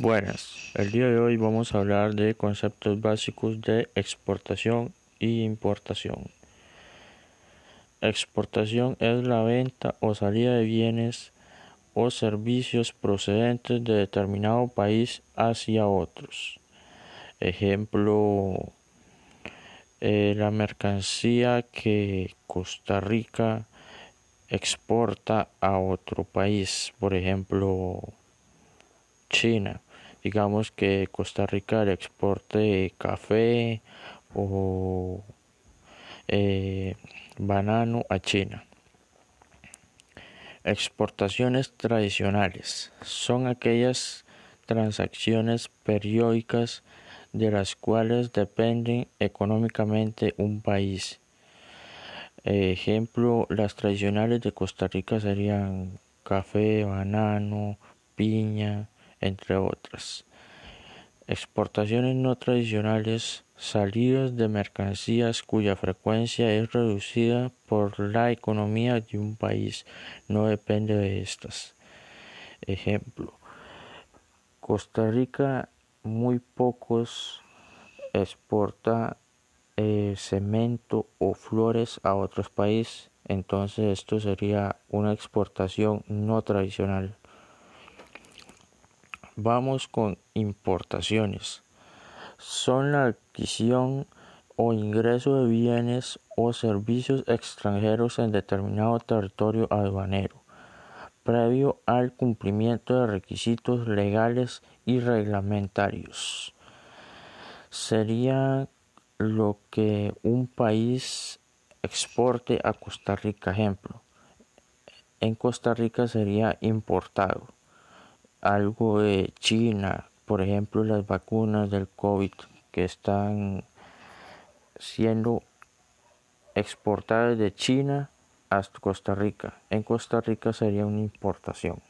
Buenas, el día de hoy vamos a hablar de conceptos básicos de exportación y importación. Exportación es la venta o salida de bienes o servicios procedentes de determinado país hacia otros. Ejemplo, eh, la mercancía que Costa Rica exporta a otro país, por ejemplo, China digamos que Costa Rica le exporte café o eh, banano a China. Exportaciones tradicionales son aquellas transacciones periódicas de las cuales depende económicamente un país. Ejemplo, las tradicionales de Costa Rica serían café, banano, piña, entre otras. Exportaciones no tradicionales, salidas de mercancías cuya frecuencia es reducida por la economía de un país, no depende de estas. Ejemplo, Costa Rica muy pocos exporta eh, cemento o flores a otros países, entonces esto sería una exportación no tradicional. Vamos con importaciones. Son la adquisición o ingreso de bienes o servicios extranjeros en determinado territorio aduanero, previo al cumplimiento de requisitos legales y reglamentarios. Sería lo que un país exporte a Costa Rica, ejemplo. En Costa Rica sería importado algo de China, por ejemplo las vacunas del COVID que están siendo exportadas de China hasta Costa Rica. En Costa Rica sería una importación.